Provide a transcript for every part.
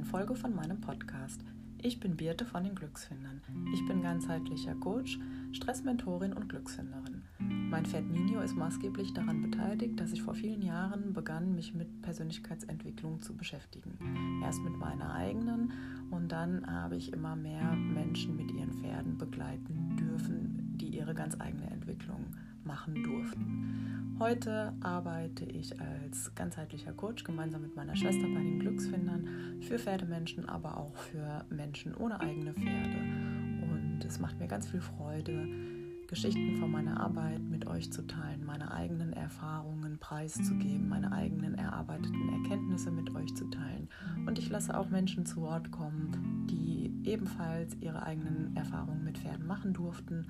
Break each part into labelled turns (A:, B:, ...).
A: neuen Folge von meinem Podcast. Ich bin Birte von den Glücksfindern. Ich bin ganzheitlicher Coach, Stressmentorin und Glücksfinderin. Mein Pferd Nino ist maßgeblich daran beteiligt, dass ich vor vielen Jahren begann, mich mit Persönlichkeitsentwicklung zu beschäftigen. Erst mit meiner eigenen und dann habe ich immer mehr Menschen mit ihren Pferden begleiten dürfen, die ihre ganz eigene Entwicklung machen durften. Heute arbeite ich als ganzheitlicher Coach gemeinsam mit meiner Schwester bei den Glücksfindern für Pferdemenschen, aber auch für Menschen ohne eigene Pferde. Und es macht mir ganz viel Freude, Geschichten von meiner Arbeit mit euch zu teilen, meine eigenen Erfahrungen preiszugeben, meine eigenen erarbeiteten Erkenntnisse mit euch zu teilen. Und ich lasse auch Menschen zu Wort kommen, die ebenfalls ihre eigenen Erfahrungen mit Pferden machen durften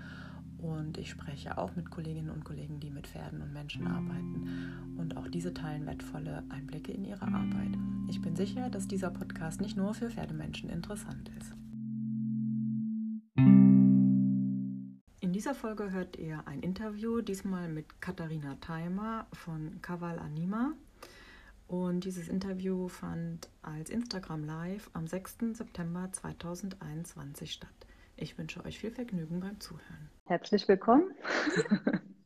A: und ich spreche auch mit Kolleginnen und Kollegen, die mit Pferden und Menschen arbeiten. Und auch diese teilen wertvolle Einblicke in ihre Arbeit. Ich bin sicher, dass dieser Podcast nicht nur für Pferdemenschen interessant ist. In dieser Folge hört ihr ein Interview, diesmal mit Katharina Theimer von Kaval Anima. Und dieses Interview fand als Instagram Live am 6. September 2021 statt. Ich wünsche euch viel Vergnügen beim Zuhören.
B: Herzlich willkommen.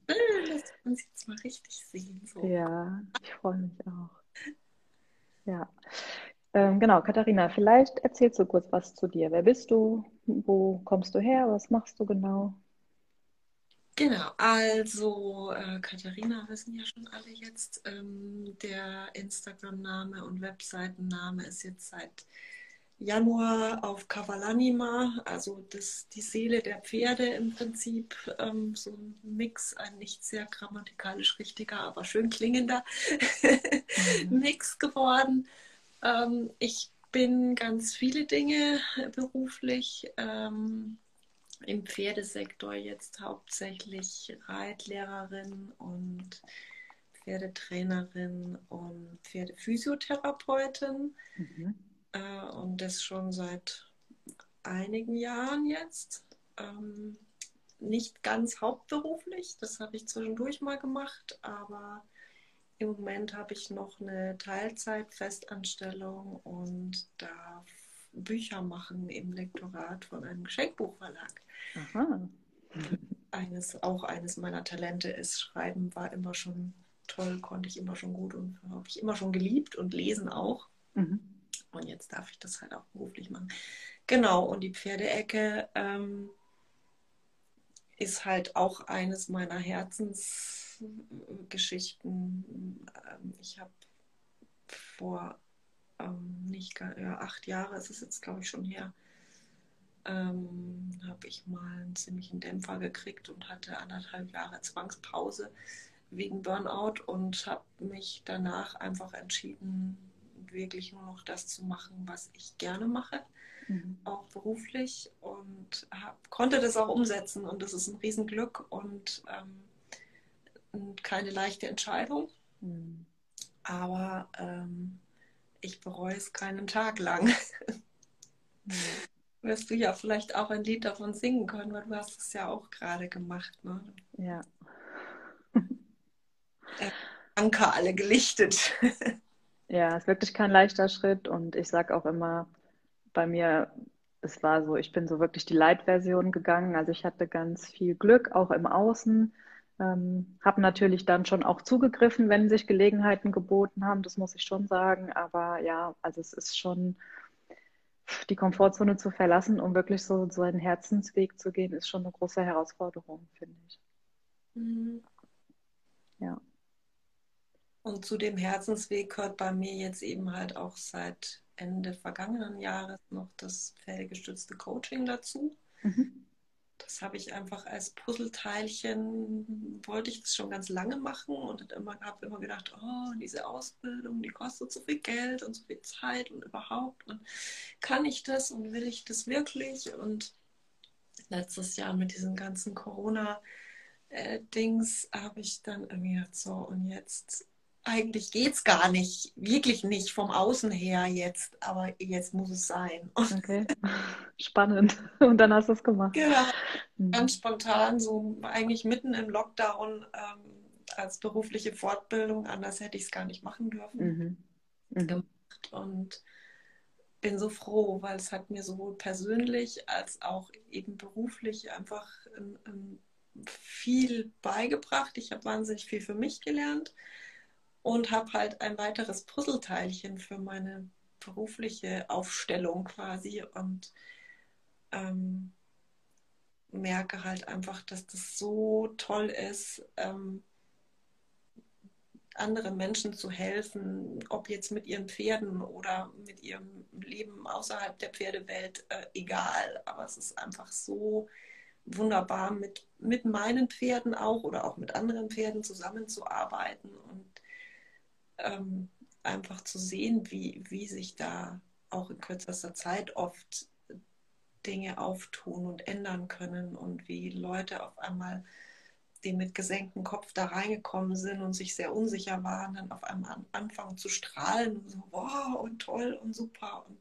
A: Dass wir uns jetzt mal richtig sehen.
B: So. Ja, ich freue mich auch. Ja, ähm, genau, Katharina, vielleicht erzählst du kurz was zu dir. Wer bist du? Wo kommst du her? Was machst du genau?
A: Genau, also äh, Katharina wissen ja schon alle jetzt. Ähm, der Instagram-Name und Webseitenname ist jetzt seit Januar auf Kavalanima, also das, die Seele der Pferde im Prinzip, ähm, so ein Mix, ein nicht sehr grammatikalisch richtiger, aber schön klingender mhm. Mix geworden. Ähm, ich bin ganz viele Dinge beruflich. Ähm, Im Pferdesektor jetzt hauptsächlich Reitlehrerin und Pferdetrainerin und Pferdephysiotherapeutin. Mhm äh, und das schon seit einigen Jahren jetzt. Ähm, nicht ganz hauptberuflich, das habe ich zwischendurch mal gemacht, aber im Moment habe ich noch eine Teilzeit-Festanstellung und darf Bücher machen im Lektorat von einem Geschenkbuchverlag. Aha. Eines, auch eines meiner Talente ist, Schreiben war immer schon toll, konnte ich immer schon gut und habe ich immer schon geliebt und lesen auch. Mhm. Und jetzt darf ich das halt auch beruflich machen. Genau, und die Pferdeecke ähm, ist halt auch eines meiner Herzensgeschichten. Ähm, ich habe vor ähm, nicht ja, acht Jahre, ist es jetzt glaube ich schon her, ähm, habe ich mal einen ziemlichen Dämpfer gekriegt und hatte anderthalb Jahre Zwangspause wegen Burnout und habe mich danach einfach entschieden, wirklich nur noch das zu machen, was ich gerne mache, mhm. auch beruflich und hab, konnte das auch umsetzen und das ist ein Riesenglück und, ähm, keine leichte Entscheidung. Mhm. Aber ähm, ich bereue es keinen Tag lang. Mhm. Wirst du ja vielleicht auch ein Lied davon singen können, weil du hast es ja auch gerade gemacht. Ne?
B: Ja.
A: Anker alle gelichtet.
B: Ja, es ist wirklich kein leichter Schritt und ich sage auch immer, bei mir, es war so, ich bin so wirklich die Light-Version gegangen. Also ich hatte ganz viel Glück, auch im Außen. Ähm, habe natürlich dann schon auch zugegriffen, wenn sich Gelegenheiten geboten haben, das muss ich schon sagen. Aber ja, also es ist schon die Komfortzone zu verlassen, um wirklich so, so einen Herzensweg zu gehen, ist schon eine große Herausforderung, finde ich. Mhm.
A: Ja. Und zu dem Herzensweg gehört bei mir jetzt eben halt auch seit Ende vergangenen Jahres noch das pferdegestützte Coaching dazu. Mhm. Das habe ich einfach als Puzzleteilchen, wollte ich das schon ganz lange machen und immer, habe immer gedacht, oh, diese Ausbildung, die kostet so viel Geld und so viel Zeit und überhaupt. Und kann ich das und will ich das wirklich? Und letztes Jahr mit diesen ganzen Corona-Dings äh, habe ich dann irgendwie gedacht, so und jetzt eigentlich geht es gar nicht, wirklich nicht vom Außen her jetzt, aber jetzt muss es sein.
B: Okay, spannend. Und dann hast du es gemacht.
A: Genau, ganz spontan, so eigentlich mitten im Lockdown ähm, als berufliche Fortbildung, anders hätte ich es gar nicht machen dürfen. Mhm. Mhm. und bin so froh, weil es hat mir sowohl persönlich als auch eben beruflich einfach ein, ein viel beigebracht. Ich habe wahnsinnig viel für mich gelernt und habe halt ein weiteres Puzzleteilchen für meine berufliche Aufstellung quasi und ähm, merke halt einfach, dass das so toll ist, ähm, anderen Menschen zu helfen, ob jetzt mit ihren Pferden oder mit ihrem Leben außerhalb der Pferdewelt, äh, egal. Aber es ist einfach so wunderbar, mit, mit meinen Pferden auch oder auch mit anderen Pferden zusammenzuarbeiten und ähm, einfach zu sehen, wie, wie sich da auch in kürzester Zeit oft Dinge auftun und ändern können und wie Leute auf einmal, die mit gesenktem Kopf da reingekommen sind und sich sehr unsicher waren, dann auf einmal anfangen zu strahlen und so, wow, und toll und super. Und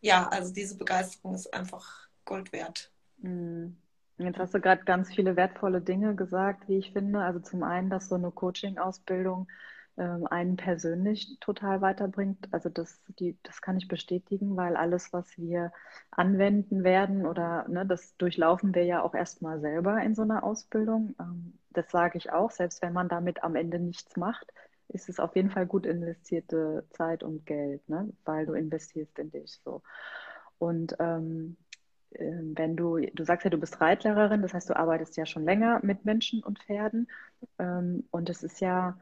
A: ja, also diese Begeisterung ist einfach Gold wert.
B: Mhm. Jetzt hast du gerade ganz viele wertvolle Dinge gesagt, wie ich finde. Also zum einen, dass so eine Coaching-Ausbildung einen persönlich total weiterbringt. Also das, die, das kann ich bestätigen, weil alles, was wir anwenden werden oder ne, das durchlaufen wir ja auch erstmal selber in so einer Ausbildung. Ähm, das sage ich auch, selbst wenn man damit am Ende nichts macht, ist es auf jeden Fall gut investierte Zeit und Geld, ne? weil du investierst in dich so. Und ähm, ähm, wenn du, du sagst ja, du bist Reitlehrerin, das heißt, du arbeitest ja schon länger mit Menschen und Pferden. Ähm, und es ist ja,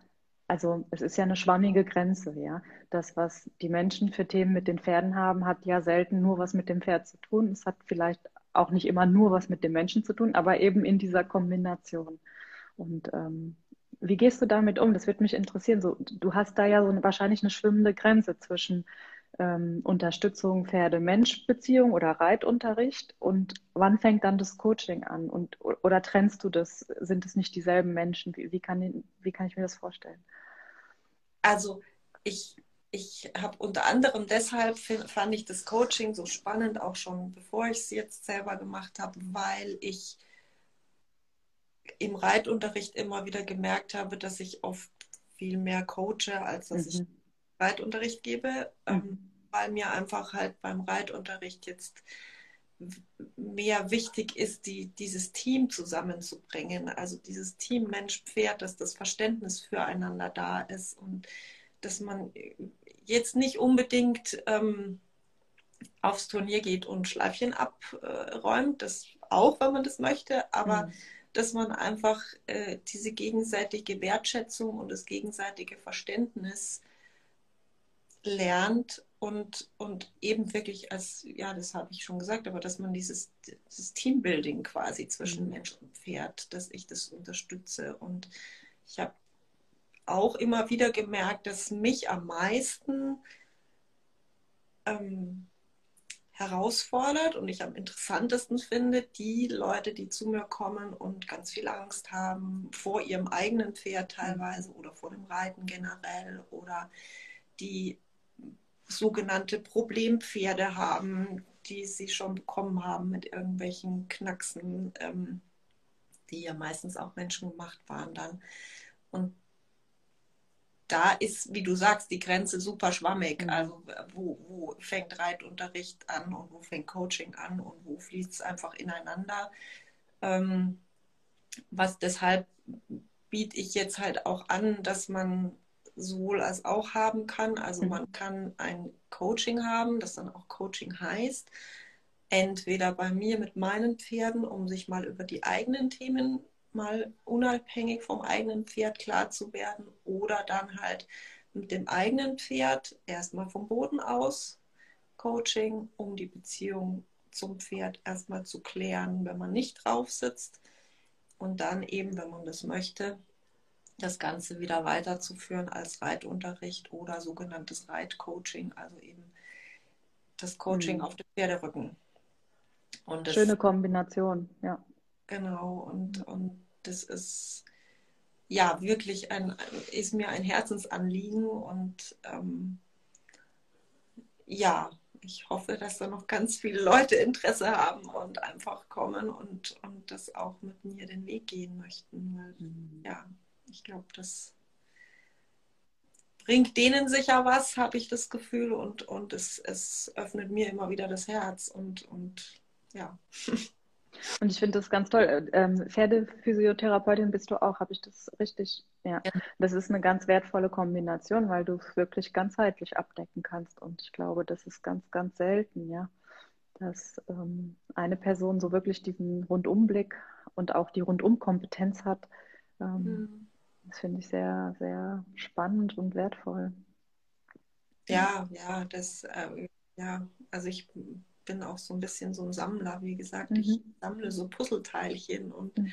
B: also es ist ja eine schwammige Grenze, ja. Das, was die Menschen für Themen mit den Pferden haben, hat ja selten nur was mit dem Pferd zu tun. Es hat vielleicht auch nicht immer nur was mit dem Menschen zu tun, aber eben in dieser Kombination. Und ähm, wie gehst du damit um? Das würde mich interessieren. So, du hast da ja so eine, wahrscheinlich eine schwimmende Grenze zwischen ähm, Unterstützung Pferde-Mensch-Beziehung oder Reitunterricht und wann fängt dann das Coaching an? Und, oder trennst du das? Sind es nicht dieselben Menschen? Wie, wie, kann, wie kann ich mir das vorstellen?
A: Also ich, ich habe unter anderem deshalb fand ich das Coaching so spannend, auch schon bevor ich es jetzt selber gemacht habe, weil ich im Reitunterricht immer wieder gemerkt habe, dass ich oft viel mehr coache, als dass mhm. ich Reitunterricht gebe, mhm. ähm, weil mir einfach halt beim Reitunterricht jetzt mehr wichtig ist, die, dieses Team zusammenzubringen. Also dieses Team Mensch-Pferd, dass das Verständnis füreinander da ist und dass man jetzt nicht unbedingt ähm, aufs Turnier geht und Schleifchen abräumt, das auch, wenn man das möchte, aber mhm. dass man einfach äh, diese gegenseitige Wertschätzung und das gegenseitige Verständnis lernt und, und eben wirklich als, ja, das habe ich schon gesagt, aber dass man dieses, dieses Teambuilding quasi zwischen mhm. Mensch und Pferd, dass ich das unterstütze. Und ich habe auch immer wieder gemerkt, dass mich am meisten ähm, herausfordert und ich am interessantesten finde, die Leute, die zu mir kommen und ganz viel Angst haben vor ihrem eigenen Pferd teilweise oder vor dem Reiten generell oder die sogenannte Problempferde haben, die sie schon bekommen haben mit irgendwelchen Knacksen, ähm, die ja meistens auch menschengemacht waren dann. Und da ist, wie du sagst, die Grenze super schwammig. Mhm. Also wo, wo fängt Reitunterricht an und wo fängt Coaching an und wo fließt es einfach ineinander. Ähm, was deshalb biete ich jetzt halt auch an, dass man sowohl als auch haben kann. Also mhm. man kann ein Coaching haben, das dann auch Coaching heißt. Entweder bei mir mit meinen Pferden, um sich mal über die eigenen Themen mal unabhängig vom eigenen Pferd klar zu werden oder dann halt mit dem eigenen Pferd erstmal vom Boden aus Coaching, um die Beziehung zum Pferd erstmal zu klären, wenn man nicht drauf sitzt und dann eben, wenn man das möchte, das Ganze wieder weiterzuführen als Reitunterricht oder sogenanntes Reitcoaching, also eben das Coaching mhm. auf dem Pferderücken.
B: Und das, Schöne Kombination, ja.
A: Genau, und, und das ist ja wirklich ein, ist mir ein Herzensanliegen und ähm, ja, ich hoffe, dass da noch ganz viele Leute Interesse haben und einfach kommen und, und das auch mit mir den Weg gehen möchten. Mhm. Ja, ich glaube, das bringt denen sicher was, habe ich das Gefühl, und, und es, es öffnet mir immer wieder das Herz und, und ja.
B: Und ich finde das ganz toll. Ähm, Pferdephysiotherapeutin bist du auch, habe ich das richtig? Ja. ja. Das ist eine ganz wertvolle Kombination, weil du es wirklich ganzheitlich abdecken kannst. Und ich glaube, das ist ganz, ganz selten, ja, dass ähm, eine Person so wirklich diesen Rundumblick und auch die Rundumkompetenz hat. Ähm, mhm. Das finde ich sehr, sehr spannend und wertvoll.
A: Ja, ja, das, äh, ja, also ich bin auch so ein bisschen so ein Sammler, wie gesagt. Mhm. Ich sammle so Puzzleteilchen und mhm.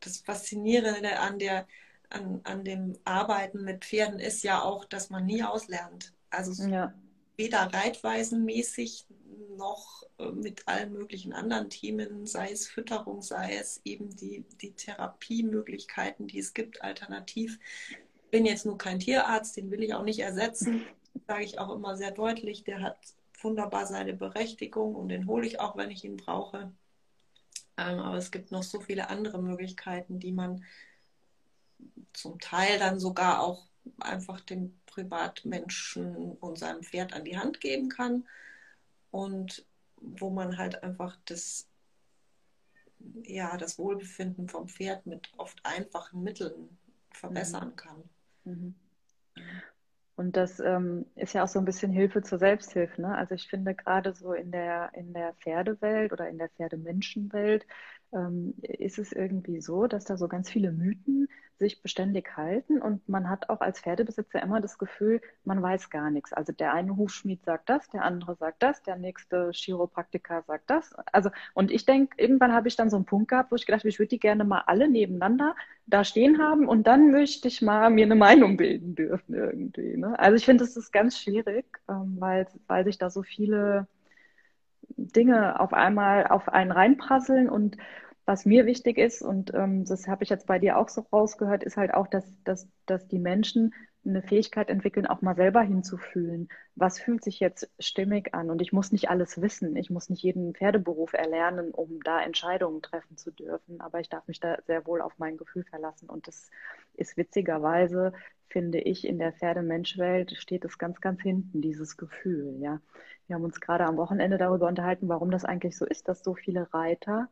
A: das Faszinierende an der, an, an dem Arbeiten mit Pferden ist ja auch, dass man nie auslernt. Also ja. Weder reitweisenmäßig noch äh, mit allen möglichen anderen Themen, sei es Fütterung, sei es eben die, die Therapiemöglichkeiten, die es gibt, alternativ. Ich bin jetzt nur kein Tierarzt, den will ich auch nicht ersetzen, sage ich auch immer sehr deutlich. Der hat wunderbar seine Berechtigung und den hole ich auch, wenn ich ihn brauche. Ähm, aber es gibt noch so viele andere Möglichkeiten, die man zum Teil dann sogar auch einfach dem Privatmenschen und seinem Pferd an die Hand geben kann und wo man halt einfach das, ja, das Wohlbefinden vom Pferd mit oft einfachen Mitteln verbessern mhm. kann. Mhm.
B: Und das ähm, ist ja auch so ein bisschen Hilfe zur Selbsthilfe. Ne? Also ich finde gerade so in der, in der Pferdewelt oder in der Pferdemenschenwelt ähm, ist es irgendwie so, dass da so ganz viele Mythen sich beständig halten und man hat auch als Pferdebesitzer immer das Gefühl, man weiß gar nichts. Also der eine Hufschmied sagt das, der andere sagt das, der nächste Chiropraktiker sagt das. Also und ich denke, irgendwann habe ich dann so einen Punkt gehabt, wo ich gedacht habe, ich würde die gerne mal alle nebeneinander da stehen haben und dann möchte ich mal mir eine Meinung bilden dürfen irgendwie. Ne? Also ich finde, das ist ganz schwierig, ähm, weil, weil sich da so viele Dinge auf einmal auf einen reinprasseln und was mir wichtig ist, und ähm, das habe ich jetzt bei dir auch so rausgehört, ist halt auch, dass, dass, dass die Menschen eine Fähigkeit entwickeln, auch mal selber hinzufühlen. Was fühlt sich jetzt stimmig an? Und ich muss nicht alles wissen. Ich muss nicht jeden Pferdeberuf erlernen, um da Entscheidungen treffen zu dürfen. Aber ich darf mich da sehr wohl auf mein Gefühl verlassen. Und das ist witzigerweise, finde ich, in der Pferdemenschwelt steht es ganz, ganz hinten, dieses Gefühl. Ja, wir haben uns gerade am Wochenende darüber unterhalten, warum das eigentlich so ist, dass so viele Reiter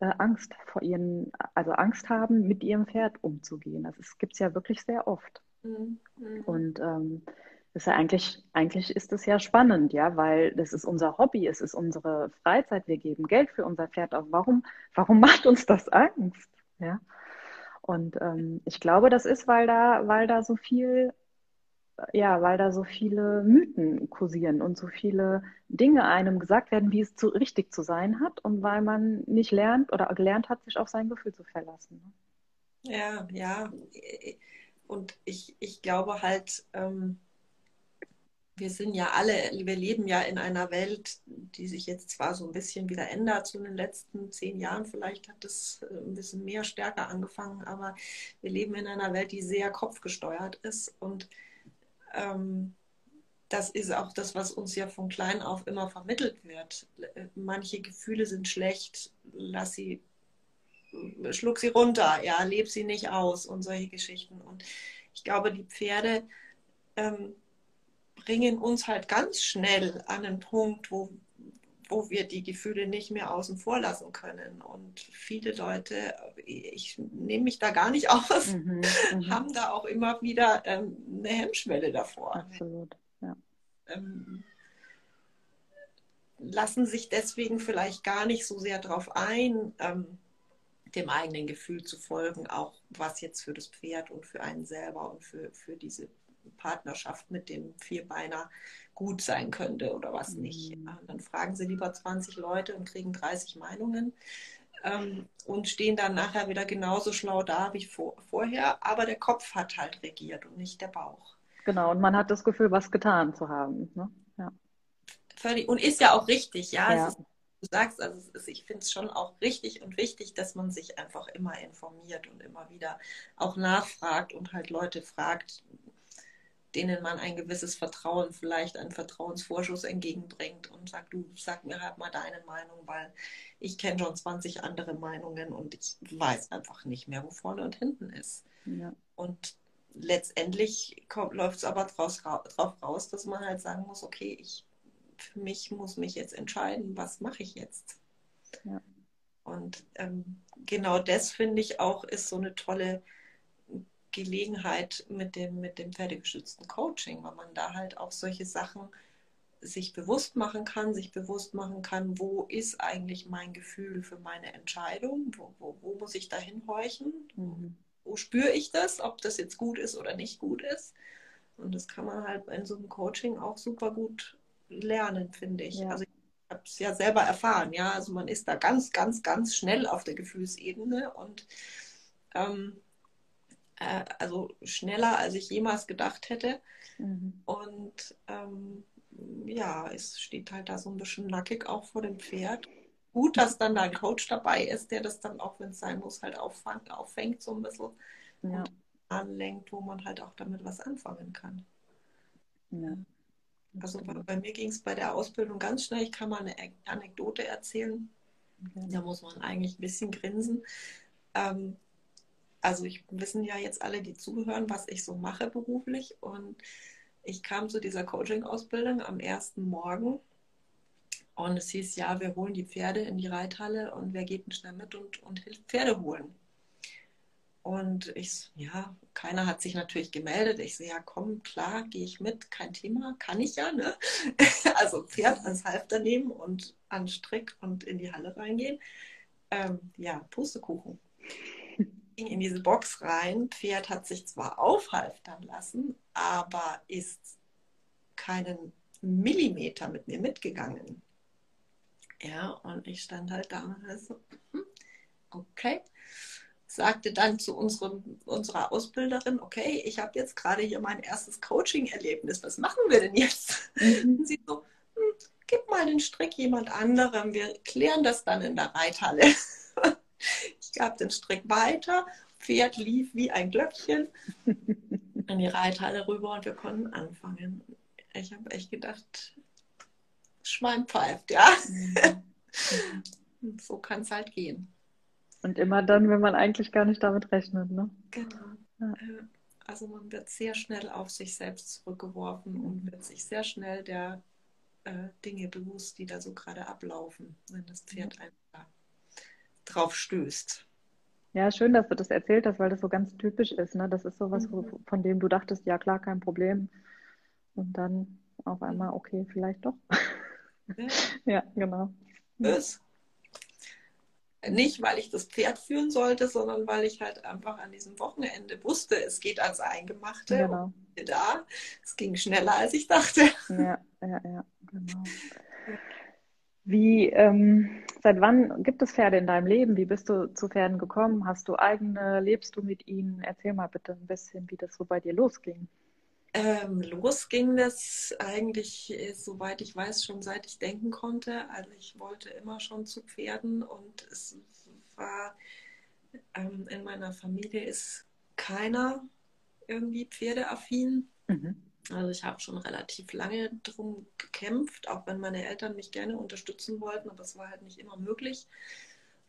B: äh, Angst vor ihren, also Angst haben, mit ihrem Pferd umzugehen. Das gibt es ja wirklich sehr oft. Mhm. Und ähm, ist ja eigentlich, eigentlich ist es ja spannend, ja, weil das ist unser Hobby, es ist unsere Freizeit, wir geben Geld für unser Pferd auf. Warum, warum macht uns das Angst? Ja. Und ähm, ich glaube, das ist, weil da, weil da so viel ja, weil da so viele Mythen kursieren und so viele Dinge einem gesagt werden, wie es zu, richtig zu sein hat und weil man nicht lernt oder gelernt hat, sich auf sein Gefühl zu verlassen.
A: Ne? Ja, ja. Und ich, ich glaube halt, ähm, wir sind ja alle, wir leben ja in einer Welt, die sich jetzt zwar so ein bisschen wieder ändert, zu den letzten zehn Jahren vielleicht hat es äh, ein bisschen mehr stärker angefangen, aber wir leben in einer Welt, die sehr kopfgesteuert ist und ähm, das ist auch das, was uns ja von klein auf immer vermittelt wird. Manche Gefühle sind schlecht, lass sie, schluck sie runter, ja, leb sie nicht aus und solche Geschichten. Und ich glaube, die Pferde ähm, bringen uns halt ganz schnell an den Punkt, wo, wo wir die Gefühle nicht mehr außen vor lassen können. Und viele Leute, ich nehme mich da gar nicht aus, mhm, mhm. haben da auch immer wieder ähm, eine Hemmschwelle davor.
B: Absolut, ja.
A: Ähm, lassen sich deswegen vielleicht gar nicht so sehr darauf ein, ähm, dem eigenen Gefühl zu folgen, auch was jetzt für das Pferd und für einen selber und für, für diese Partnerschaft mit dem Vierbeiner gut sein könnte oder was nicht. Mhm. Dann fragen sie lieber 20 Leute und kriegen 30 Meinungen ähm, und stehen dann nachher wieder genauso schlau da wie vor, vorher, aber der Kopf hat halt regiert und nicht der Bauch.
B: Genau, und man hat das Gefühl, was getan zu haben. Ne? Ja.
A: Völlig, und ist ja auch richtig, ja. ja. Ist, du sagst, also ist, ich finde es schon auch richtig und wichtig, dass man sich einfach immer informiert und immer wieder auch nachfragt und halt Leute fragt, denen man ein gewisses Vertrauen, vielleicht einen Vertrauensvorschuss entgegenbringt und sagt, du sag mir halt mal deine Meinung, weil ich kenne schon 20 andere Meinungen und ich weiß einfach nicht mehr, wo vorne und hinten ist. Ja. Und letztendlich läuft es aber draus, drauf raus, dass man halt sagen muss, okay, ich für mich muss mich jetzt entscheiden, was mache ich jetzt. Ja. Und ähm, genau das finde ich auch ist so eine tolle Gelegenheit mit dem, mit dem pferdegeschützten Coaching, weil man da halt auch solche Sachen sich bewusst machen kann, sich bewusst machen kann, wo ist eigentlich mein Gefühl für meine Entscheidung, wo, wo, wo muss ich da hinhorchen, mhm. wo spüre ich das, ob das jetzt gut ist oder nicht gut ist. Und das kann man halt in so einem Coaching auch super gut lernen, finde ich. Ja. Also ich habe es ja selber erfahren, ja. Also man ist da ganz, ganz, ganz schnell auf der Gefühlsebene und ähm, äh, also schneller, als ich jemals gedacht hätte. Mhm. Und ähm, ja, es steht halt da so ein bisschen nackig auch vor dem Pferd. Gut, dass dann da ein Coach dabei ist, der das dann auch, wenn es sein muss, halt auffang, auffängt so ein bisschen ja. und anlenkt, wo man halt auch damit was anfangen kann. Ja. Also bei, bei mir ging es bei der Ausbildung ganz schnell. Ich kann mal eine Anekdote erzählen. Okay. Da muss man eigentlich ein bisschen grinsen. Ähm, also ich wissen ja jetzt alle, die zuhören, was ich so mache beruflich. Und ich kam zu dieser Coaching-Ausbildung am ersten Morgen. Und es hieß, ja, wir holen die Pferde in die Reithalle und wer geht denn schnell mit und, und hilft Pferde holen. Und ich, ja, keiner hat sich natürlich gemeldet. Ich so, ja, komm, klar, gehe ich mit, kein Thema, kann ich ja, ne? also Pferd ans Halfter nehmen und an Strick und in die Halle reingehen. Ähm, ja, Pustekuchen. Ging in diese Box rein. Pferd hat sich zwar aufhalftern lassen, aber ist keinen Millimeter mit mir mitgegangen. Ja, und ich stand halt da und so, hm, okay sagte dann zu unserem, unserer Ausbilderin, okay, ich habe jetzt gerade hier mein erstes Coaching-Erlebnis, was machen wir denn jetzt? Mhm. Und sie so, hm, gib mal den Strick jemand anderem, wir klären das dann in der Reithalle. Ich gab den Strick weiter, Pferd lief wie ein Glöckchen in die Reithalle rüber und wir konnten anfangen. Ich habe echt gedacht, Schwein pfeift, ja. Mhm. so kann es halt gehen.
B: Und immer dann, wenn man eigentlich gar nicht damit rechnet. Ne?
A: Genau. Ja. Äh, also man wird sehr schnell auf sich selbst zurückgeworfen und wird sich sehr schnell der äh, Dinge bewusst, die da so gerade ablaufen, wenn das Pferd ja. einfach drauf stößt.
B: Ja, schön, dass du das erzählt hast, weil das so ganz typisch ist. Ne? Das ist sowas, mhm. von dem du dachtest, ja klar, kein Problem. Und dann auf einmal, okay, vielleicht doch. Ja, genau.
A: Das nicht, weil ich das Pferd führen sollte, sondern weil ich halt einfach an diesem Wochenende wusste, es geht ans Eingemachte. Genau. Da. Es ging schneller, als ich dachte.
B: Ja, ja, ja, genau. Wie, ähm, seit wann gibt es Pferde in deinem Leben? Wie bist du zu Pferden gekommen? Hast du eigene? Lebst du mit ihnen? Erzähl mal bitte ein bisschen, wie das so bei dir losging.
A: Ähm, los ging das eigentlich, äh, soweit ich weiß, schon seit ich denken konnte. Also ich wollte immer schon zu Pferden und es war ähm, in meiner Familie ist keiner irgendwie pferdeaffin. Mhm. Also ich habe schon relativ lange drum gekämpft, auch wenn meine Eltern mich gerne unterstützen wollten, aber es war halt nicht immer möglich.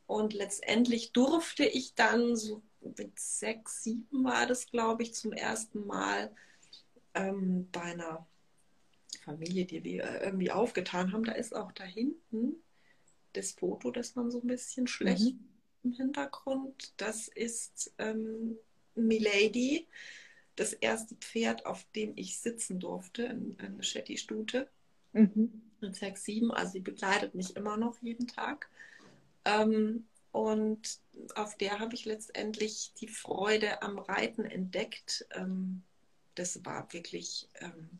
A: Und letztendlich durfte ich dann so mit sechs, sieben war das, glaube ich, zum ersten Mal ähm, bei einer Familie, die wir irgendwie aufgetan haben, da ist auch da hinten das Foto, das man so ein bisschen schlecht mhm. im Hintergrund. Das ist ähm, Milady, das erste Pferd, auf dem ich sitzen durfte, eine Shetty-Stute. Mhm. Mit 6, 7, also sie begleitet mich immer noch jeden Tag. Ähm, und auf der habe ich letztendlich die Freude am Reiten entdeckt. Ähm, das war wirklich, ähm,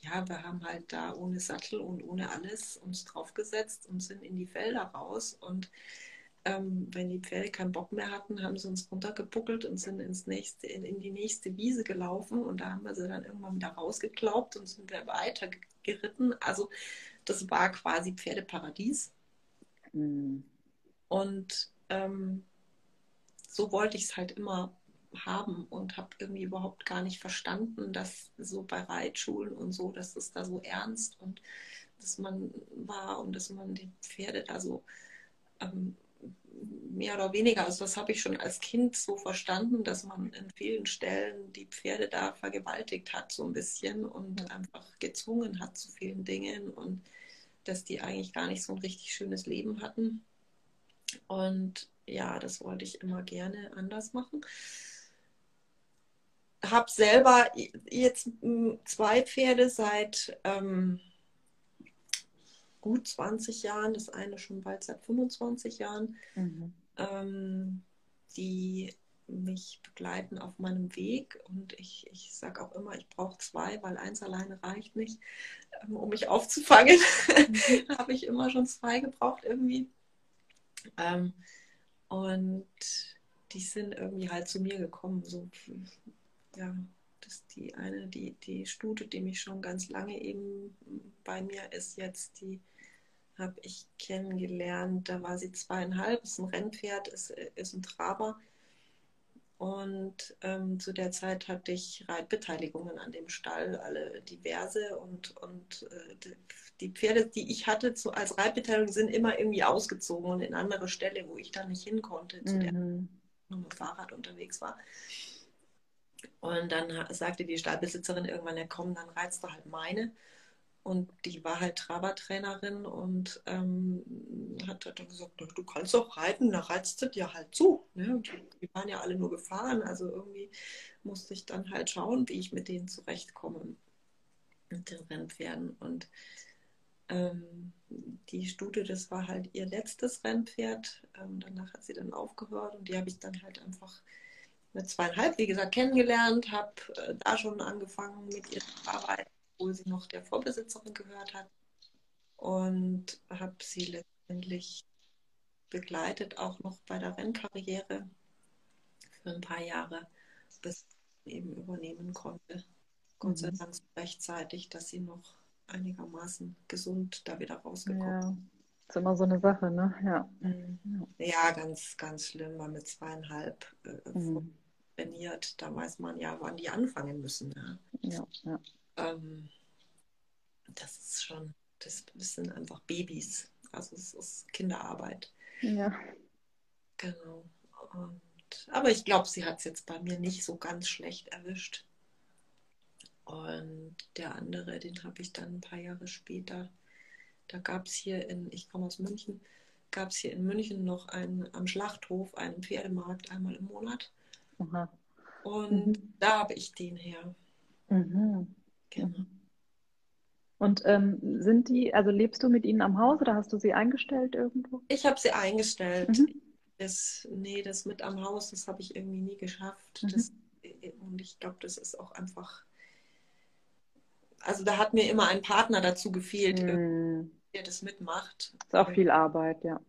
A: ja, wir haben halt da ohne Sattel und ohne alles uns draufgesetzt und sind in die Felder raus. Und ähm, wenn die Pferde keinen Bock mehr hatten, haben sie uns runtergebuckelt und sind ins nächste, in, in, die nächste Wiese gelaufen. Und da haben wir sie dann irgendwann wieder rausgeklaubt und sind wir weiter geritten. Also das war quasi Pferdeparadies. Mhm. Und ähm, so wollte ich es halt immer haben und habe irgendwie überhaupt gar nicht verstanden, dass so bei Reitschulen und so, dass es da so ernst und dass man war und dass man die Pferde da so ähm, mehr oder weniger, also das habe ich schon als Kind so verstanden, dass man in vielen Stellen die Pferde da vergewaltigt hat, so ein bisschen und einfach gezwungen hat zu vielen Dingen und dass die eigentlich gar nicht so ein richtig schönes Leben hatten. Und ja, das wollte ich immer gerne anders machen. Habe selber jetzt zwei Pferde seit ähm, gut 20 Jahren, das eine schon bald seit 25 Jahren, mhm. ähm, die mich begleiten auf meinem Weg. Und ich, ich sage auch immer, ich brauche zwei, weil eins alleine reicht nicht, ähm, um mich aufzufangen. Mhm. habe ich immer schon zwei gebraucht irgendwie. Ähm, und die sind irgendwie halt zu mir gekommen. So, ja, das die eine, die, die Stute, die mich schon ganz lange eben bei mir ist, jetzt die habe ich kennengelernt. Da war sie zweieinhalb, ist ein Rennpferd, ist, ist ein Traber. Und ähm, zu der Zeit hatte ich Reitbeteiligungen an dem Stall, alle diverse. Und, und äh, die Pferde, die ich hatte zu, als Reitbeteiligung, sind immer irgendwie ausgezogen und in andere Ställe, wo ich dann nicht hin konnte, zu mhm. der nur mit Fahrrad unterwegs war. Und dann sagte die Stallbesitzerin irgendwann, ja komm, dann reizt du halt meine. Und die war halt Trabertrainerin und ähm, hat dann gesagt, du kannst auch reiten, da reizt es dir halt zu. Ne? Die waren ja alle nur gefahren, also irgendwie musste ich dann halt schauen, wie ich mit denen zurechtkomme, mit den Rennpferden. Und ähm, die Stute, das war halt ihr letztes Rennpferd. Ähm, danach hat sie dann aufgehört und die habe ich dann halt einfach mit zweieinhalb, wie gesagt, kennengelernt, habe äh, da schon angefangen mit ihr zu arbeiten obwohl sie noch der Vorbesitzerin gehört hat. Und habe sie letztendlich begleitet, auch noch bei der Rennkarriere für ein paar Jahre, bis sie eben übernehmen konnte. Gott sei mhm. Dank rechtzeitig, dass sie noch einigermaßen gesund da wieder rausgekommen ja. ist.
B: Ist immer so eine Sache, ne? Ja.
A: Mhm. Ja, ganz, ganz schlimm, weil mit zweieinhalb äh, mhm. trainiert, da weiß man ja, wann die anfangen müssen.
B: Ne? Ja, ja ähm,
A: das ist schon, das sind einfach Babys. Also es ist Kinderarbeit.
B: Ja.
A: Genau. Und, aber ich glaube, sie hat es jetzt bei mir nicht so ganz schlecht erwischt. Und der andere, den habe ich dann ein paar Jahre später, da gab es hier in, ich komme aus München, gab es hier in München noch einen, am Schlachthof einen Pferdemarkt einmal im Monat. Aha. Und mhm. da habe ich den her.
B: Mhm. Genau. Und ähm, sind die, also lebst du mit ihnen am Haus oder hast du sie eingestellt irgendwo?
A: Ich habe sie eingestellt. Mhm. Das, nee, das mit am Haus, das habe ich irgendwie nie geschafft. Mhm. Das, und ich glaube, das ist auch einfach. Also da hat mir immer ein Partner dazu gefehlt, mhm. der das mitmacht.
B: Das ist auch viel Arbeit, ja.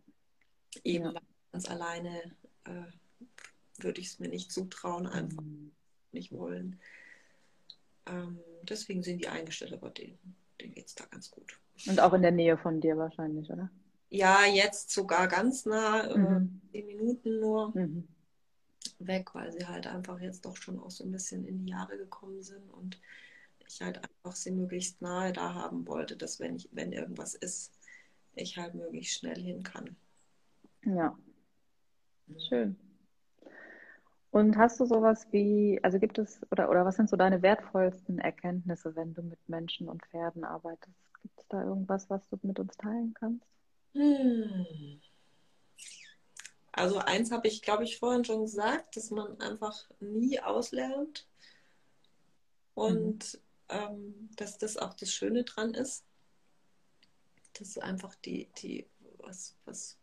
A: Eben ja. ganz alleine äh, würde ich es mir nicht zutrauen, einfach mhm. nicht wollen. Ähm, deswegen sind die eingestellt, aber denen, denen geht es da ganz gut.
B: Und auch in der Nähe von dir wahrscheinlich, oder?
A: Ja, jetzt sogar ganz nah, äh, mhm. äh, zehn Minuten nur mhm. weg, weil sie halt einfach jetzt doch schon auch so ein bisschen in die Jahre gekommen sind und ich halt einfach sie möglichst nahe da haben wollte, dass wenn ich, wenn irgendwas ist, ich halt möglichst schnell hin kann.
B: Ja. Mhm. Schön. Und hast du sowas wie, also gibt es, oder, oder was sind so deine wertvollsten Erkenntnisse, wenn du mit Menschen und Pferden arbeitest? Gibt es da irgendwas, was du mit uns teilen kannst? Hm.
A: Also eins habe ich, glaube ich, vorhin schon gesagt, dass man einfach nie auslernt und mhm. ähm, dass das auch das Schöne dran ist. dass einfach die, die, was, was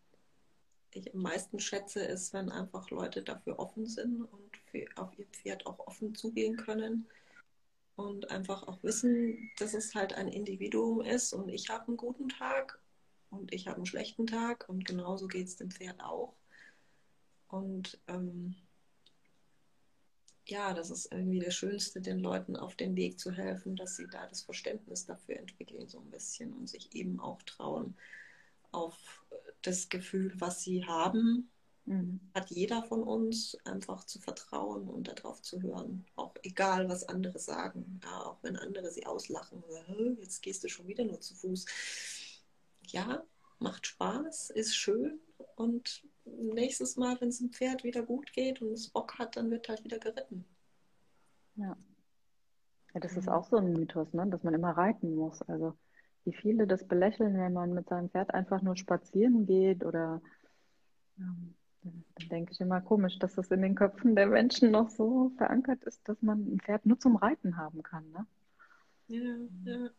A: ich am meisten schätze, ist, wenn einfach Leute dafür offen sind und für, auf ihr Pferd auch offen zugehen können und einfach auch wissen, dass es halt ein Individuum ist und ich habe einen guten Tag und ich habe einen schlechten Tag und genauso geht es dem Pferd auch. Und ähm, ja, das ist irgendwie das Schönste, den Leuten auf den Weg zu helfen, dass sie da das Verständnis dafür entwickeln, so ein bisschen und sich eben auch trauen, auf das Gefühl, was sie haben, mhm. hat jeder von uns, einfach zu vertrauen und darauf zu hören. Auch egal, was andere sagen. Ja, auch wenn andere sie auslachen. Jetzt gehst du schon wieder nur zu Fuß. Ja, macht Spaß, ist schön und nächstes Mal, wenn es dem Pferd wieder gut geht und es Bock hat, dann wird halt wieder geritten.
B: Ja. Ja, das ist auch so ein Mythos, ne? dass man immer reiten muss. Also wie viele das belächeln, wenn man mit seinem Pferd einfach nur spazieren geht oder ähm, dann denke ich immer komisch, dass das in den Köpfen der Menschen noch so verankert ist, dass man ein Pferd nur zum Reiten haben kann. Ne?
A: Ja, ja.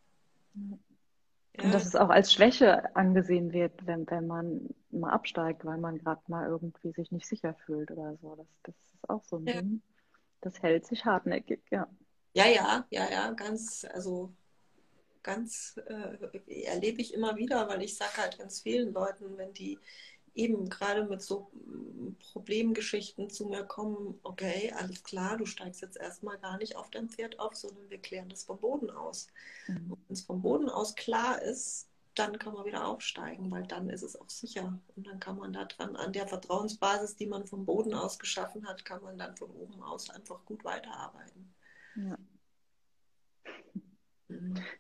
B: Und dass es auch als Schwäche angesehen wird, wenn, wenn man mal absteigt, weil man gerade mal irgendwie sich nicht sicher fühlt oder so. Das, das ist auch so ein ja. Ding. Das hält sich hartnäckig, ja.
A: Ja, ja, ja, ja, ganz, also ganz äh, erlebe ich immer wieder, weil ich sage halt ganz vielen Leuten, wenn die eben gerade mit so mm, Problemgeschichten zu mir kommen, okay, alles klar, du steigst jetzt erstmal gar nicht auf dein Pferd auf, sondern wir klären das vom Boden aus. Mhm. Wenn es vom Boden aus klar ist, dann kann man wieder aufsteigen, weil dann ist es auch sicher. Und dann kann man da dran, an der Vertrauensbasis, die man vom Boden aus geschaffen hat, kann man dann von oben aus einfach gut weiterarbeiten.
B: Ja.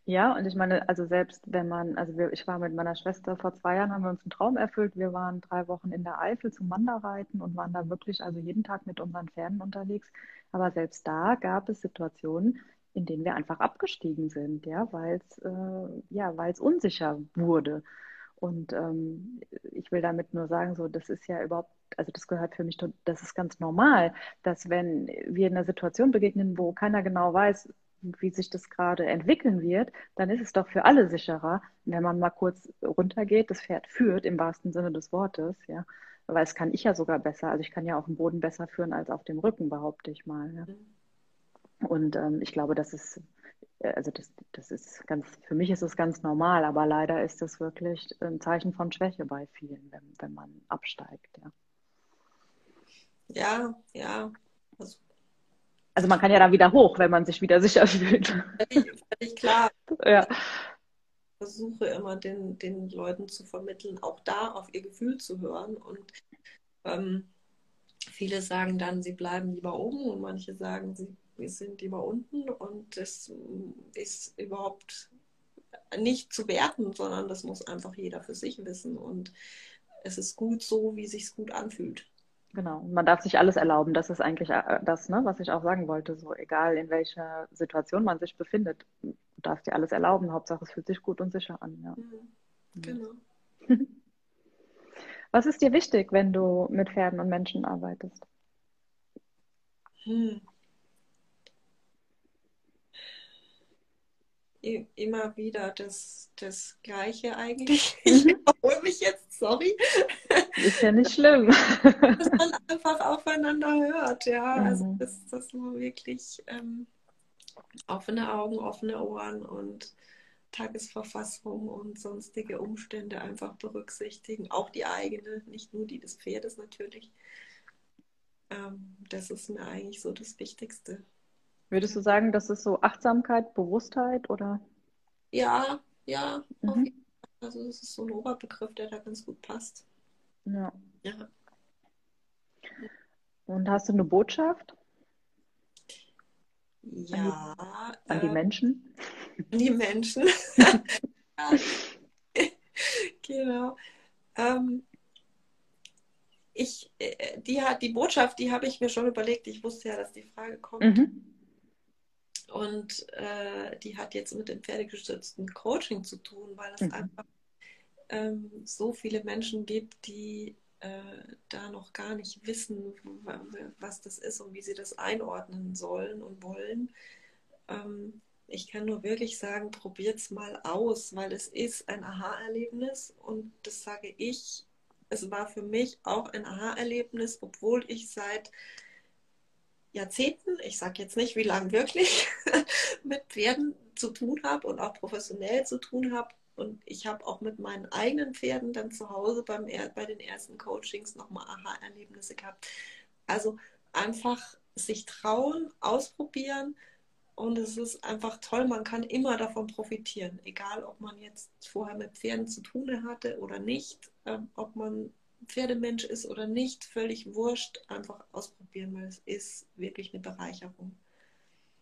B: Ja, und ich meine, also selbst wenn man, also wir, ich war mit meiner Schwester vor zwei Jahren, haben wir uns einen Traum erfüllt. Wir waren drei Wochen in der Eifel zum Wanderreiten und waren da wirklich also jeden Tag mit unseren Pferden unterwegs. Aber selbst da gab es Situationen, in denen wir einfach abgestiegen sind, ja, weil es äh, ja, weil es unsicher wurde. Und ähm, ich will damit nur sagen, so, das ist ja überhaupt, also das gehört für mich, das ist ganz normal, dass wenn wir in einer Situation begegnen, wo keiner genau weiß, wie sich das gerade entwickeln wird, dann ist es doch für alle sicherer, wenn man mal kurz runtergeht, das Pferd führt im wahrsten Sinne des Wortes, ja. Weil es kann ich ja sogar besser. Also ich kann ja auf dem Boden besser führen als auf dem Rücken, behaupte ich mal. Ja. Und ähm, ich glaube, das ist, äh, also das, das ist ganz, für mich ist es ganz normal, aber leider ist das wirklich ein Zeichen von Schwäche bei vielen, wenn, wenn man absteigt, ja.
A: Ja, ja. Also
B: also man kann ja dann wieder hoch, wenn man sich wieder sicher fühlt.
A: Völlig, völlig klar. Ja. Ich versuche immer den, den Leuten zu vermitteln, auch da auf ihr Gefühl zu hören. Und ähm, viele sagen dann, sie bleiben lieber oben und manche sagen, sie sind lieber unten. Und das ist überhaupt nicht zu werten, sondern das muss einfach jeder für sich wissen. Und es ist gut so, wie sich gut anfühlt.
B: Genau, man darf sich alles erlauben. Das ist eigentlich äh, das, ne, was ich auch sagen wollte. So, egal in welcher Situation man sich befindet, du darfst dir alles erlauben. Hauptsache, es fühlt sich gut und sicher an. Ja. Mhm. Genau. Was ist dir wichtig, wenn du mit Pferden und Menschen arbeitest? Hm.
A: immer wieder das, das Gleiche eigentlich. Ich mhm. wiederhole mich jetzt, sorry.
B: Ist ja nicht schlimm.
A: dass man einfach aufeinander hört, ja. Mhm. Also dass, dass man wirklich ähm, offene Augen, offene Ohren und Tagesverfassung und sonstige Umstände einfach berücksichtigen. Auch die eigene, nicht nur die des Pferdes natürlich. Ähm, das ist mir eigentlich so das Wichtigste.
B: Würdest du sagen, das ist so Achtsamkeit, Bewusstheit oder?
A: Ja, ja. Mhm. Also das ist so ein Oberbegriff, der da ganz gut passt.
B: Ja. ja. Und hast du eine Botschaft?
A: Ja.
B: An die, an die äh, Menschen?
A: An die Menschen. genau. Ähm, ich, äh, die, die Botschaft, die habe ich mir schon überlegt. Ich wusste ja, dass die Frage kommt. Mhm. Und äh, die hat jetzt mit dem pferdegestützten Coaching zu tun, weil es mhm. einfach ähm, so viele Menschen gibt, die äh, da noch gar nicht wissen, was das ist und wie sie das einordnen sollen und wollen. Ähm, ich kann nur wirklich sagen, probiert es mal aus, weil es ist ein Aha-Erlebnis und das sage ich. Es war für mich auch ein Aha-Erlebnis, obwohl ich seit Jahrzehnten, ich sage jetzt nicht, wie lange wirklich, mit Pferden zu tun habe und auch professionell zu tun habe. Und ich habe auch mit meinen eigenen Pferden dann zu Hause beim, bei den ersten Coachings nochmal Aha-Erlebnisse gehabt. Also einfach sich trauen, ausprobieren. Und es ist einfach toll, man kann immer davon profitieren, egal ob man jetzt vorher mit Pferden zu tun hatte oder nicht, ähm, ob man Pferdemensch ist oder nicht, völlig wurscht, einfach ausprobieren, weil es ist wirklich eine Bereicherung.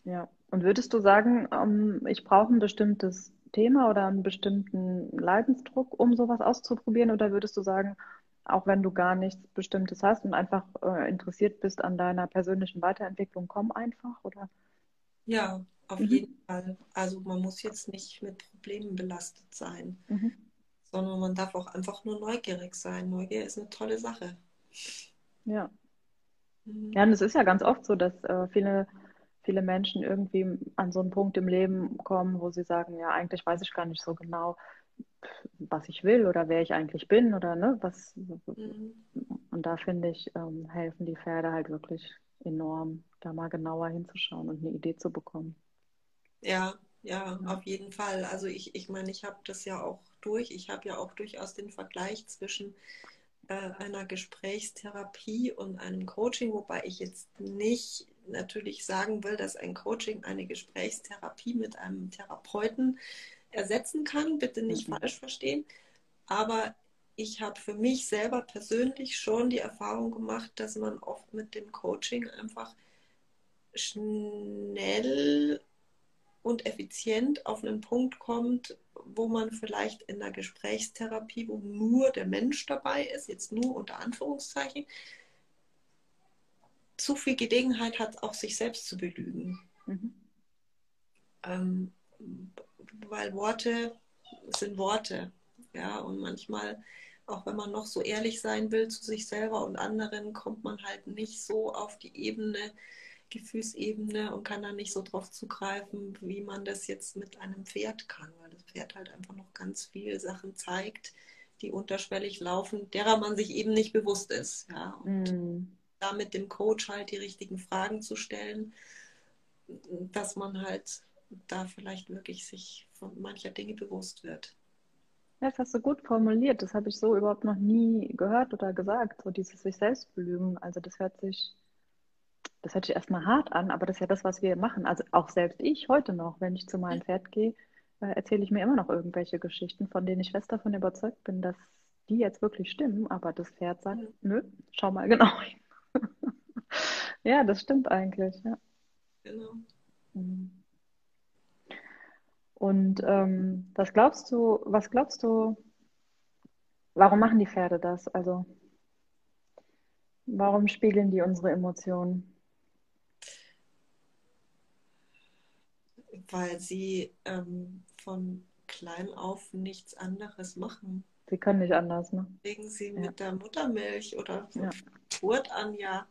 B: Ja, und würdest du sagen, ähm, ich brauche ein bestimmtes Thema oder einen bestimmten Leidensdruck, um sowas auszuprobieren? Oder würdest du sagen, auch wenn du gar nichts Bestimmtes hast und einfach äh, interessiert bist an deiner persönlichen Weiterentwicklung, komm einfach, oder?
A: Ja, auf mhm. jeden Fall. Also man muss jetzt nicht mit Problemen belastet sein, mhm. Sondern man darf auch einfach nur neugierig sein. Neugier ist eine tolle Sache.
B: Ja. Mhm. Ja, und es ist ja ganz oft so, dass äh, viele, viele Menschen irgendwie an so einen Punkt im Leben kommen, wo sie sagen, ja, eigentlich weiß ich gar nicht so genau, was ich will oder wer ich eigentlich bin oder ne, was. Mhm. Und da finde ich, ähm, helfen die Pferde halt wirklich enorm, da mal genauer hinzuschauen und eine Idee zu bekommen.
A: Ja, ja, auf jeden Fall. Also ich, ich meine, ich habe das ja auch durch. Ich habe ja auch durchaus den Vergleich zwischen äh, einer Gesprächstherapie und einem Coaching, wobei ich jetzt nicht natürlich sagen will, dass ein Coaching eine Gesprächstherapie mit einem Therapeuten ersetzen kann. Bitte nicht mhm. falsch verstehen. Aber ich habe für mich selber persönlich schon die Erfahrung gemacht, dass man oft mit dem Coaching einfach schnell und effizient auf einen Punkt kommt, wo man vielleicht in der Gesprächstherapie, wo nur der Mensch dabei ist, jetzt nur unter Anführungszeichen, zu viel Gelegenheit hat, auch sich selbst zu belügen. Mhm. Ähm, weil Worte sind Worte. Ja, und manchmal, auch wenn man noch so ehrlich sein will zu sich selber und anderen, kommt man halt nicht so auf die Ebene, Gefühlsebene und kann da nicht so drauf zugreifen, wie man das jetzt mit einem Pferd kann, weil das Pferd halt einfach noch ganz viele Sachen zeigt, die unterschwellig laufen, derer man sich eben nicht bewusst ist. Ja, und mm. da mit dem Coach halt die richtigen Fragen zu stellen, dass man halt da vielleicht wirklich sich von mancher Dinge bewusst wird.
B: Das hast du gut formuliert. Das habe ich so überhaupt noch nie gehört oder gesagt, so dieses sich selbst belügen. Also das hört sich das hört sich erstmal hart an, aber das ist ja das, was wir machen. Also auch selbst ich heute noch, wenn ich zu meinem Pferd gehe, äh, erzähle ich mir immer noch irgendwelche Geschichten, von denen ich fest davon überzeugt bin, dass die jetzt wirklich stimmen, aber das Pferd sagt, nö, schau mal genau hin. ja, das stimmt eigentlich, ja. Genau. Mhm. Und ähm, was glaubst du, was glaubst du, warum machen die Pferde das? Also, warum spiegeln die unsere Emotionen?
A: Weil sie ähm, von klein auf nichts anderes machen.
B: Sie können nicht anders, ne?
A: Legen sie ja. mit der Muttermilch oder von ja. Geburt an ja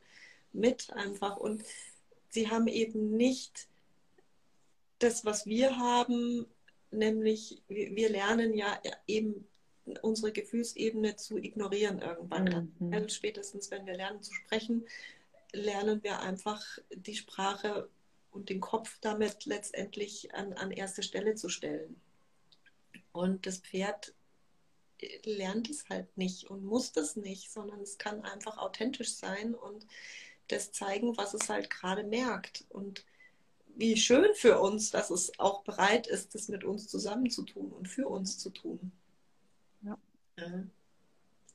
A: mit einfach. Und sie haben eben nicht das, was wir haben, nämlich wir lernen ja eben unsere Gefühlsebene zu ignorieren irgendwann. Mhm. Spätestens, wenn wir lernen zu sprechen, lernen wir einfach die Sprache und den Kopf damit letztendlich an, an erste Stelle zu stellen. Und das Pferd lernt es halt nicht und muss das nicht, sondern es kann einfach authentisch sein und das zeigen, was es halt gerade merkt. Und wie schön für uns, dass es auch bereit ist, das mit uns zusammen zu tun und für uns zu tun. Ja.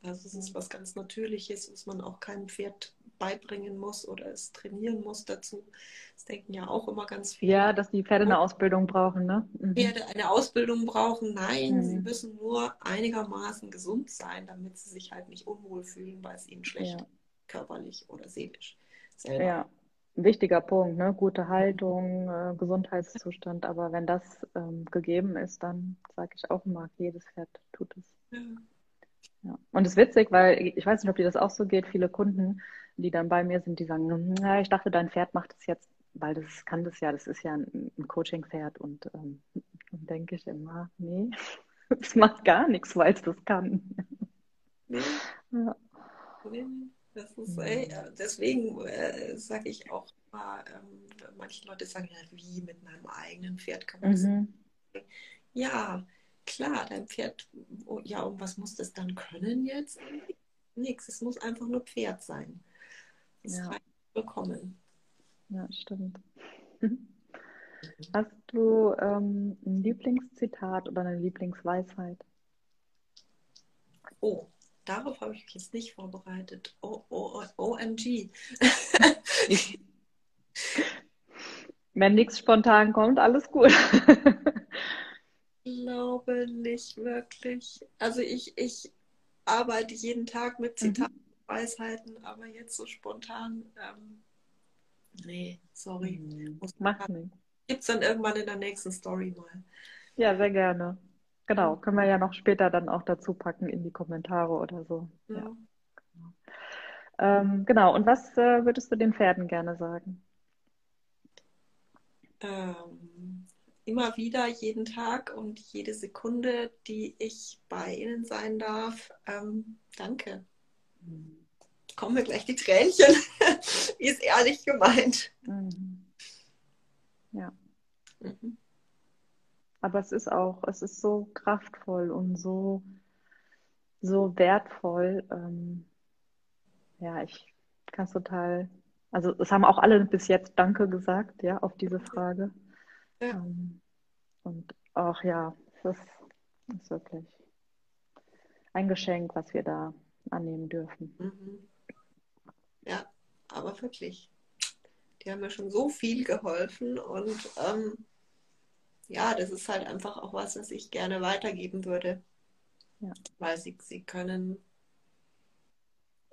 A: Also es ist was ganz Natürliches, was man auch keinem Pferd beibringen muss oder es trainieren muss dazu. Das denken ja auch immer ganz viele.
B: Ja, dass die Pferde eine Ausbildung brauchen, ne?
A: Mhm. Pferde eine Ausbildung brauchen. Nein, mhm. sie müssen nur einigermaßen gesund sein, damit sie sich halt nicht unwohl fühlen, weil es ihnen schlecht ja. körperlich oder seelisch
B: selber. Ja, wichtiger Punkt, ne? Gute Haltung, äh, Gesundheitszustand. Aber wenn das ähm, gegeben ist, dann sage ich auch immer, jedes Pferd tut es. Ja. Ja. Und es ist witzig, weil ich weiß nicht, ob dir das auch so geht, viele Kunden, die dann bei mir sind, die sagen, na, ich dachte, dein Pferd macht es jetzt, weil das kann das ja, das ist ja ein, ein Coaching-Pferd und ähm, dann denke ich immer, nee, es macht gar nichts, weil es das kann.
A: Nee. Ja. Das ist, ey, deswegen äh, sage ich auch mal, ähm, manche Leute sagen, ja, wie mit meinem eigenen Pferd kann man mhm. das Ja, klar, dein Pferd, oh, ja, und was muss das dann können jetzt? Nichts, es muss einfach nur Pferd sein. Das ja. vollkommen.
B: Ja, stimmt. Hast du ähm, ein Lieblingszitat oder eine Lieblingsweisheit?
A: Oh, darauf habe ich mich jetzt nicht vorbereitet. O o OMG.
B: Wenn nichts spontan kommt, alles gut.
A: glaube nicht wirklich. Also ich, ich arbeite jeden Tag mit Zitaten, mhm. Weisheiten, aber jetzt so spontan, ähm, nee, sorry.
B: Mhm. Macht nichts.
A: Gibt es dann irgendwann in der nächsten Story mal.
B: Ja, sehr gerne. Genau, können wir ja noch später dann auch dazu packen in die Kommentare oder so. Ja. ja. Genau. Ähm, genau, und was äh, würdest du den Pferden gerne sagen?
A: Ähm, immer wieder, jeden Tag und jede Sekunde, die ich bei Ihnen sein darf. Ähm, danke. Kommen mir gleich die Tränchen. Ist ehrlich gemeint.
B: Mhm. Ja. Mhm. Aber es ist auch, es ist so kraftvoll und so, so wertvoll. Ähm, ja, ich kann es total, also es haben auch alle bis jetzt Danke gesagt, ja, auf diese Frage. Ja. Ähm, und auch ja, es ist, ist, wirklich ein Geschenk, was wir da annehmen dürfen. Mhm.
A: Ja, aber wirklich. Die haben mir schon so viel geholfen und ähm, ja, das ist halt einfach auch was, was ich gerne weitergeben würde. Ja. Weil sie, sie können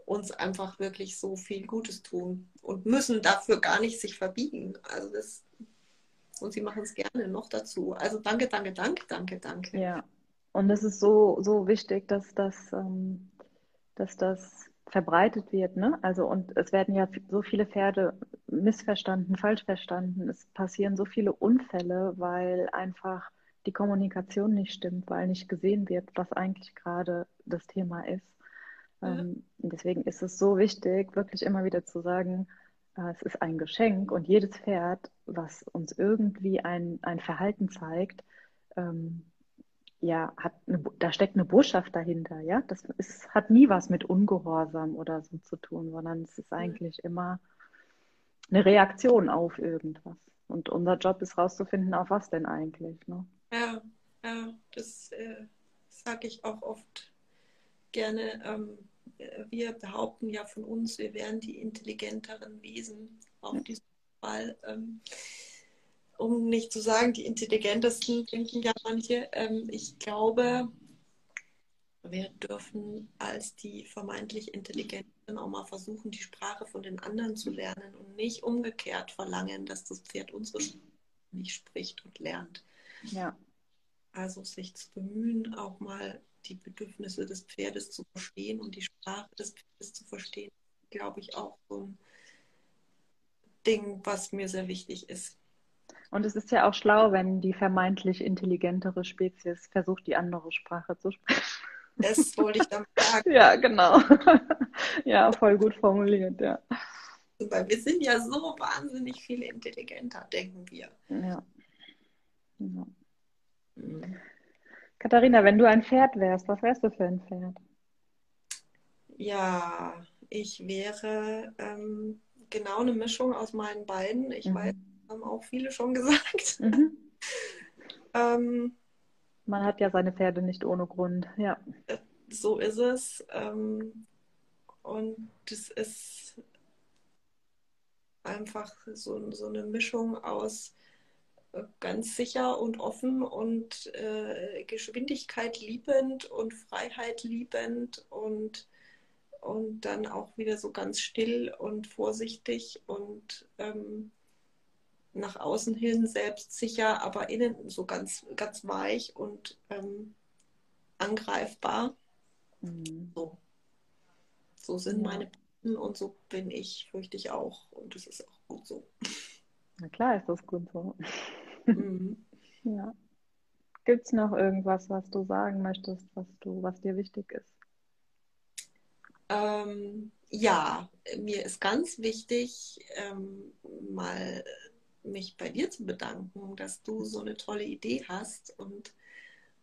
A: uns einfach wirklich so viel Gutes tun und müssen dafür gar nicht sich verbiegen. Also das und sie machen es gerne noch dazu. Also danke, danke, danke, danke, danke.
B: Ja, und es ist so, so wichtig, dass das, ähm, dass das verbreitet wird. Ne? Also und es werden ja so viele Pferde missverstanden, falsch verstanden. Es passieren so viele Unfälle, weil einfach die Kommunikation nicht stimmt, weil nicht gesehen wird, was eigentlich gerade das Thema ist. Ja. Ähm, deswegen ist es so wichtig, wirklich immer wieder zu sagen, es ist ein Geschenk und jedes Pferd, was uns irgendwie ein, ein Verhalten zeigt, ähm, ja, hat eine, da steckt eine Botschaft dahinter, ja. Das ist, hat nie was mit Ungehorsam oder so zu tun, sondern es ist eigentlich immer eine Reaktion auf irgendwas. Und unser Job ist rauszufinden, auf was denn eigentlich. Ne?
A: Ja, ja, das äh, sage ich auch oft gerne. Ähm, wir behaupten ja von uns, wir wären die intelligenteren Wesen auf diesem Fall. Ähm, um nicht zu sagen, die intelligentesten, denken ja manche. Ähm, ich glaube, wir dürfen als die vermeintlich Intelligenten auch mal versuchen, die Sprache von den anderen zu lernen und nicht umgekehrt verlangen, dass das Pferd unsere Sprache nicht spricht und lernt.
B: Ja.
A: Also sich zu bemühen, auch mal die Bedürfnisse des Pferdes zu verstehen und die Sprache des Pferdes zu verstehen, glaube ich auch so ein Ding, was mir sehr wichtig ist.
B: Und es ist ja auch schlau, wenn die vermeintlich intelligentere Spezies versucht, die andere Sprache zu sprechen.
A: Das wollte ich damit sagen.
B: ja, genau. ja, voll gut formuliert, ja.
A: Weil wir sind ja so wahnsinnig viel intelligenter, denken wir.
B: Ja. ja. Mhm. Katharina, wenn du ein Pferd wärst, was wärst du für ein Pferd?
A: Ja, ich wäre ähm, genau eine Mischung aus meinen beiden. Ich mhm. weiß, haben auch viele schon gesagt. Mhm.
B: ähm, Man hat ja seine Pferde nicht ohne Grund, ja.
A: So ist es. Ähm, und das ist einfach so, so eine Mischung aus äh, ganz sicher und offen und äh, Geschwindigkeit liebend und Freiheit liebend und, und dann auch wieder so ganz still und vorsichtig und ähm, nach außen hin selbstsicher, aber innen so ganz, ganz weich und ähm, angreifbar. Mhm. So. so sind ja. meine Paten und so bin ich, fürchte ich auch. Und das ist auch gut so.
B: Na klar ist das gut so. Mhm. ja. Gibt es noch irgendwas, was du sagen möchtest, was du, was dir wichtig ist?
A: Ähm, ja, mir ist ganz wichtig, ähm, mal mich bei dir zu bedanken, dass du so eine tolle Idee hast und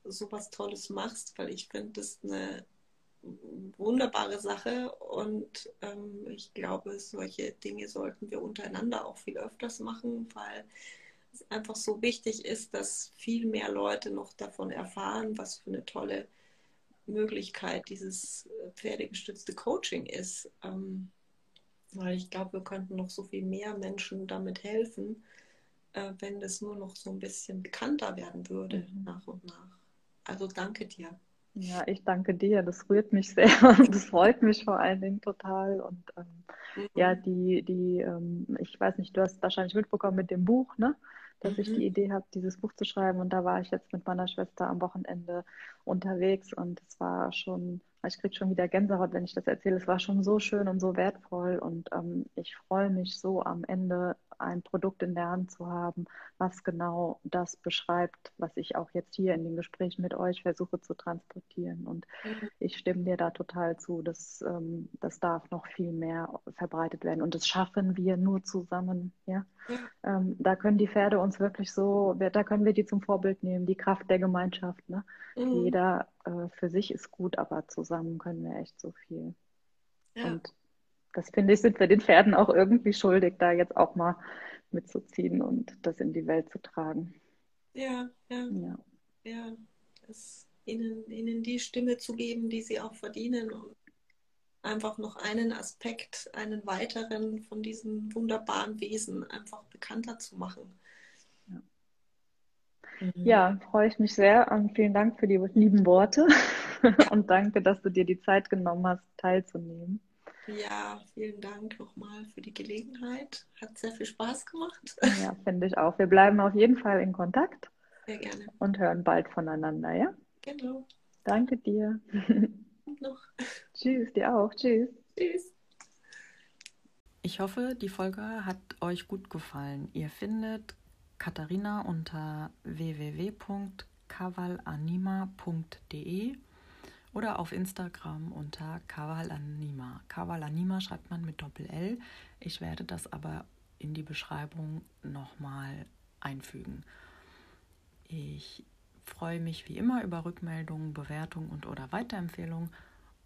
A: so was Tolles machst, weil ich finde das eine wunderbare Sache und ähm, ich glaube, solche Dinge sollten wir untereinander auch viel öfters machen, weil es einfach so wichtig ist, dass viel mehr Leute noch davon erfahren, was für eine tolle Möglichkeit dieses äh, pferdegestützte Coaching ist. Ähm, weil ich glaube, wir könnten noch so viel mehr Menschen damit helfen, äh, wenn das nur noch so ein bisschen bekannter werden würde
B: Mhm.
A: nach und nach. Also danke dir.
B: Ja, ich danke dir. Das rührt mich sehr und das freut mich vor allen Dingen total. Und ähm, ja,
A: Mhm.
B: die, die, ähm, ich weiß nicht, du hast wahrscheinlich mitbekommen mit dem Buch, ne? Dass ich
A: Mhm.
B: die Idee habe, dieses Buch zu schreiben. Und da war ich jetzt mit meiner Schwester am Wochenende unterwegs und es war schon, ich kriege schon wieder Gänsehaut, wenn ich das erzähle. Es war schon so schön und so wertvoll und ähm, ich freue mich so am Ende ein Produkt in der Hand zu haben, was genau das beschreibt, was ich auch jetzt hier in den Gesprächen mit euch versuche zu transportieren. Und
A: Mhm.
B: ich stimme dir da total zu. Das, ähm, das darf noch viel mehr verbreitet werden. Und das schaffen wir nur zusammen. Ja? Ähm, da können die Pferde uns wirklich so, da können wir die zum Vorbild nehmen, die Kraft der Gemeinschaft. Ne?
A: Mhm.
B: Jeder äh, für sich ist gut, aber zusammen können wir echt so viel.
A: Ja.
B: Und das finde ich, sind wir den Pferden auch irgendwie schuldig, da jetzt auch mal mitzuziehen und das in die Welt zu tragen.
A: ja, ja,
B: Ja.
A: ja. Es, ihnen, ihnen die Stimme zu geben, die sie auch verdienen und einfach noch einen Aspekt, einen weiteren von diesen wunderbaren Wesen einfach bekannter zu machen.
B: Ja. Ja, freue ich mich sehr und vielen Dank für die lieben Worte und danke, dass du dir die Zeit genommen hast, teilzunehmen.
A: Ja, vielen Dank nochmal für die Gelegenheit. Hat sehr viel Spaß gemacht.
B: Ja, finde ich auch. Wir bleiben auf jeden Fall in Kontakt
A: Sehr gerne.
B: und hören bald voneinander, ja?
A: Genau.
B: Danke dir.
A: Und noch.
B: Tschüss, dir auch. Tschüss.
A: Tschüss.
C: Ich hoffe, die Folge hat euch gut gefallen. Ihr findet Katharina unter www.kavalanima.de oder auf Instagram unter Kavalanima. Kavalanima schreibt man mit Doppel-L. Ich werde das aber in die Beschreibung nochmal einfügen. Ich freue mich wie immer über Rückmeldungen, Bewertungen und oder Weiterempfehlungen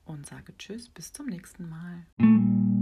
C: und sage Tschüss, bis zum nächsten Mal.